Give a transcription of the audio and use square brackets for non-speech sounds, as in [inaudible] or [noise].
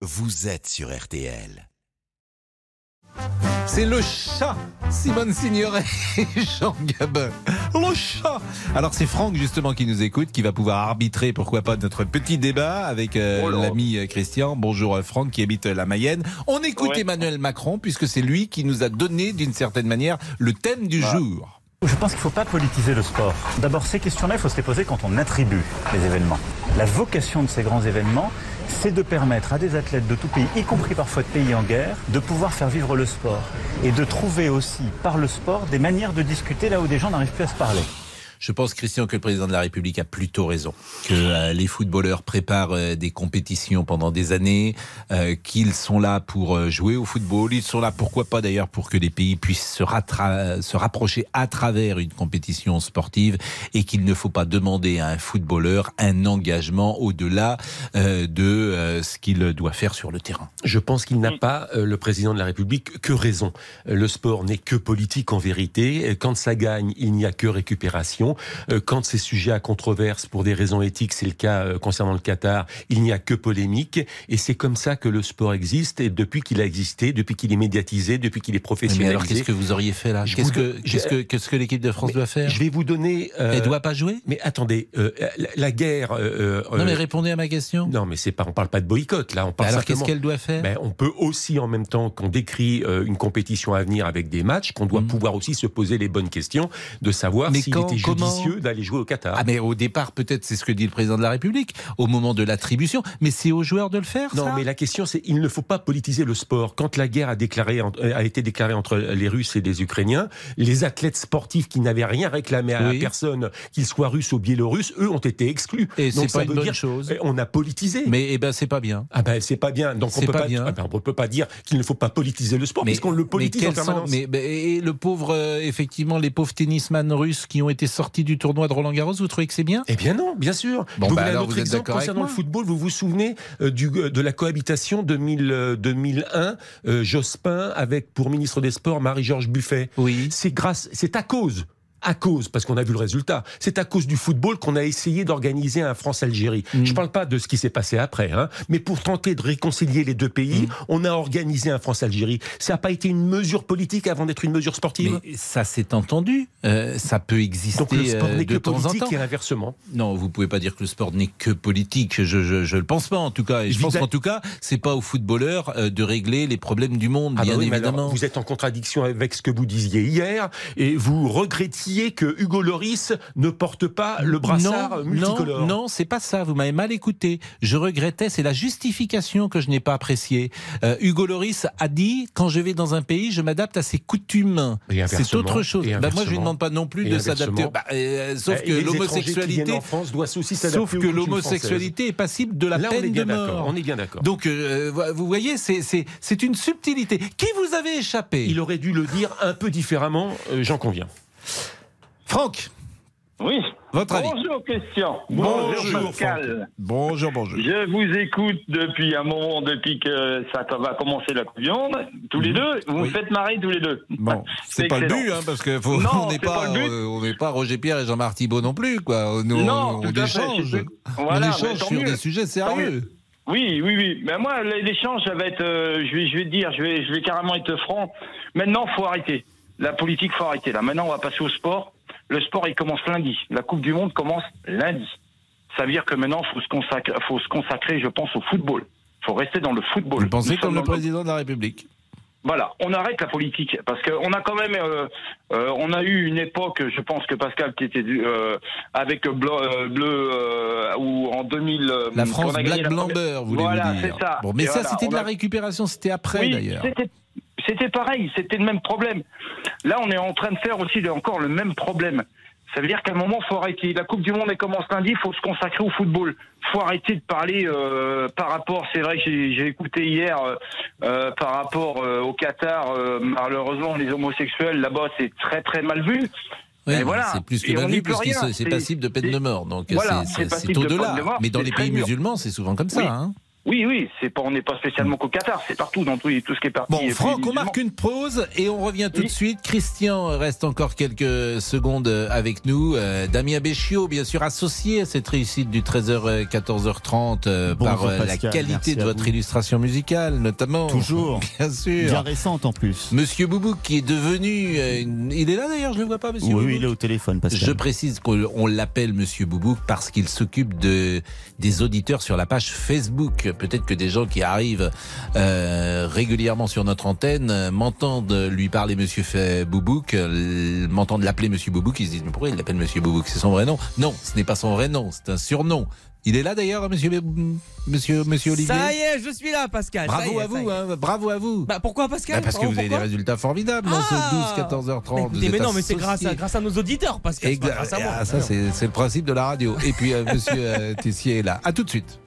vous êtes sur RTL. C'est le chat, Simone Signoret et Jean Gabin. Le chat Alors c'est Franck justement qui nous écoute, qui va pouvoir arbitrer, pourquoi pas, notre petit débat avec euh, Oh l'ami euh, Christian. Bonjour euh, Franck qui habite la Mayenne. On écoute Ouais. Emmanuel Macron puisque c'est lui qui nous a donné d'une certaine manière le thème du Ah. jour. Je pense qu'il ne faut pas politiser le sport. D'abord, ces questions-là, il faut se les poser quand on attribue les événements. La vocation de ces grands événements, c'est de permettre à des athlètes de tout pays, y compris parfois de pays en guerre, de pouvoir faire vivre le sport. Et de trouver aussi, par le sport, des manières de discuter là où des gens n'arrivent plus à se parler. Je pense, Christian, que le président de la République a plutôt raison. Que euh, les footballeurs préparent euh, des compétitions pendant des années, euh, qu'ils sont là pour jouer au football. Ils sont là, pourquoi pas d'ailleurs, pour que les pays puissent se, rapprocher à travers une compétition sportive et qu'il ne faut pas demander à un footballeur un engagement au-delà de ce qu'il doit faire sur le terrain. Je pense qu'il n'a pas, le président de la République, que raison. Le sport n'est que politique en vérité. Quand ça gagne, il n'y a que récupération. Euh, Quand c'est sujet à controverse pour des raisons éthiques, c'est le cas euh, concernant le Qatar, il n'y a que polémique. Et c'est comme ça que le sport existe. Et depuis qu'il a existé, depuis qu'il est médiatisé, depuis qu'il est Mais professionnalisé. alors, qu'est-ce que vous auriez fait là Qu'est-ce que, l'équipe de France Mais doit faire Je vais vous donner. euh, Elle doit pas jouer Mais attendez, euh, la, la guerre. euh, Non, mais répondez à ma question. non, mais c'est pas. On parle pas de boycott là. On Mais parle alors, qu'est-ce qu'elle doit faire Ben, on peut aussi, en même temps qu'on décrit une compétition à venir avec des matchs, qu'on doit Mhm. pouvoir aussi se poser les bonnes questions de savoir Mais s'il était judicieux d'aller jouer au Qatar. Ah mais au départ peut-être c'est ce que dit le président de la République au moment de l'attribution, mais c'est aux joueurs de le faire. non, ça? mais la question c'est il ne faut pas politiser le sport. Quand la guerre a, déclaré, euh, a été déclarée entre les Russes et les Ukrainiens, les athlètes sportifs qui n'avaient rien réclamé à Oui. personne, qu'ils soient russes ou biélorusses, eux ont été exclus. Et c'est ça pas une bonne dire chose. on a politisé. Mais eh ben c'est pas bien. Ah ben c'est pas bien. Donc on peut pas pas, bien. ah ben, on peut pas dire qu'il ne faut pas politiser le sport puisqu'on le politise mais en sont- permanence. mais- et le pauvre euh, effectivement les pauvres tennisman russes qui ont été sortis du tournoi de Roland Garros, vous trouvez que c'est bien? Eh bien non, bien sûr. Bon, Je vous bah alors, un autre vous exemple concernant le football? Vous vous souvenez euh, du, de la cohabitation 2000, euh, 2001, euh, Jospin avec pour ministre des Sports Marie-Georges Buffet? Oui. C'est grâce, c'est à cause. À cause, parce qu'on a vu le résultat, c'est à cause du football qu'on a essayé d'organiser un France-Algérie. Mm. Je ne parle pas de ce qui s'est passé après, hein, mais pour tenter de réconcilier les deux pays, Mm. on a organisé un France-Algérie. Ça n'a pas été une mesure politique avant d'être une mesure sportive? Mais ça s'est entendu. Euh, ça peut exister Donc le sport euh, n'est de que temps en temps. politique et inversement. Non, vous pouvez pas dire que le sport n'est que politique. Je, je le pense pas en tout cas. Et je pense qu'en tout cas, c'est pas aux footballeurs euh, de régler les problèmes du monde, Ah bah bien oui, mais alors, évidemment. vous êtes en contradiction avec ce que vous disiez hier et vous regrettiez que Hugo Loris ne porte pas le brassard non, multicolore. Non, non, c'est pas ça. Vous m'avez mal écouté. Je regrettais, c'est la justification que je n'ai pas appréciée. Euh, Hugo Loris a dit quand je vais dans un pays, je m'adapte à ses coutumes. Et C'est autre chose. et Bah, moi, je lui inversement. demande pas non plus Et de s'adapter. Bah, euh, sauf que étrangers qui viennent l'homosexualité, en France doivent aussi s'adapter sauf que l'homosexualité est passible de la. Là, est peine de mort. On est bien d'accord. Donc, euh, vous voyez, c'est une subtilité. Qui vous avait échappé? Il aurait dû le dire un peu différemment, euh, j'en conviens. Franck, Oui. votre avis Bonjour Christian. Bonjour, Pascal. Bonjour, bonjour. Je vous écoute depuis un moment, depuis que ça va commencer la Coupe du Monde. Tous les deux, vous Mhm. Oui. me faites marrer tous les deux. Bon, [laughs] c'est pas le but, hein, parce que faut, Non, on n'est pas, euh, on n'est pas Roger Pierre et Jean-Marc Thibault non plus, quoi. Nous, Non, on, tout à fait, échange, on voilà, échange sur mieux. des sujets sérieux. Oui, oui, oui. Mais moi, l'échange, ça va être, euh, je vais, je vais te dire, je vais, je vais carrément être franc. Maintenant, faut arrêter. La politique, faut arrêter. Là, maintenant, on va passer au sport. Le sport, il commence lundi. La Coupe du Monde commence lundi. Ça veut dire que maintenant, faut se consacrer, faut se consacrer, je pense, au football. Faut rester dans le football. Vous pensez Nous comme le président de la République? Voilà, on arrête la politique parce qu'on a quand même, euh, euh, on a eu une époque, je pense que Pascal qui était euh, avec bleu, bleu ou en 2000. euh, La France a gagné Black la Blamber, voulez-vous Voilà, dire c'est ça. Bon, mais Et ça, voilà, c'était de on la récupération, c'était après Oui, d'ailleurs. C'était- pareil, c'était le même problème. Là, on est en train de faire aussi encore le même problème. Ça veut dire qu'à un moment, faut arrêter. La Coupe du Monde, elle commence lundi, il faut se consacrer au football. faut arrêter de parler euh, par rapport, c'est vrai que j'ai écouté hier, euh, euh, par rapport euh, au Qatar, malheureusement, les homosexuels, là-bas, c'est très très mal vu. Oui, voilà. C'est plus que mal vu, puisque c'est- passible de peine de mort. Donc Voilà, c'est- au-delà. de Mais dans les pays musulmans, c'est souvent comme ça. Oui. hein. Oui, oui, c'est pas, on n'est pas spécialement qu'au Qatar, c'est partout dans tout, tout ce qui est parti. Bon, euh, Franck, on marque une pause et on revient tout Oui. de suite. Christian reste encore quelques secondes avec nous. Euh, Damien Béchiot, bien sûr, associé à cette réussite du 13h, 14h30 euh, Bonjour, par euh, la qualité merci de votre illustration musicale, notamment. Toujours. [laughs] Bien sûr. Bien récente en plus. Monsieur Boubouk qui est devenu... euh, une- Il est là d'ailleurs, je ne le vois pas, monsieur Oui, Boubouk oui, il est au téléphone, Pascal. Je précise qu'on on l'appelle Monsieur Boubouk parce qu'il s'occupe de des auditeurs sur la page Facebook. Peut-être que des gens qui arrivent euh, régulièrement sur notre antenne euh, m'entendent lui parler Monsieur Boubouk, euh, m'entendent l'appeler Monsieur Boubouk. Ils se disent mais pourquoi il l'appelle Monsieur Boubouk? C'est son vrai nom Non, ce n'est pas son vrai nom, c'est un surnom. Il est là d'ailleurs, Monsieur Bé- Monsieur Monsieur Olivier? Ça y est, je suis là, Pascal. Bravo est, à vous, hein, bravo à vous. Bah pourquoi Pascal? Bah, parce que vous avez des résultats formidables Ah ce 12 14 h 30 Mais, écoutez, mais non, mais c'est grâce à, grâce à nos auditeurs, Pascal. grâce à moi. Ah, ça, c'est c'est le principe de la radio. Et puis, euh, monsieur euh, Tessier est là. À tout de suite.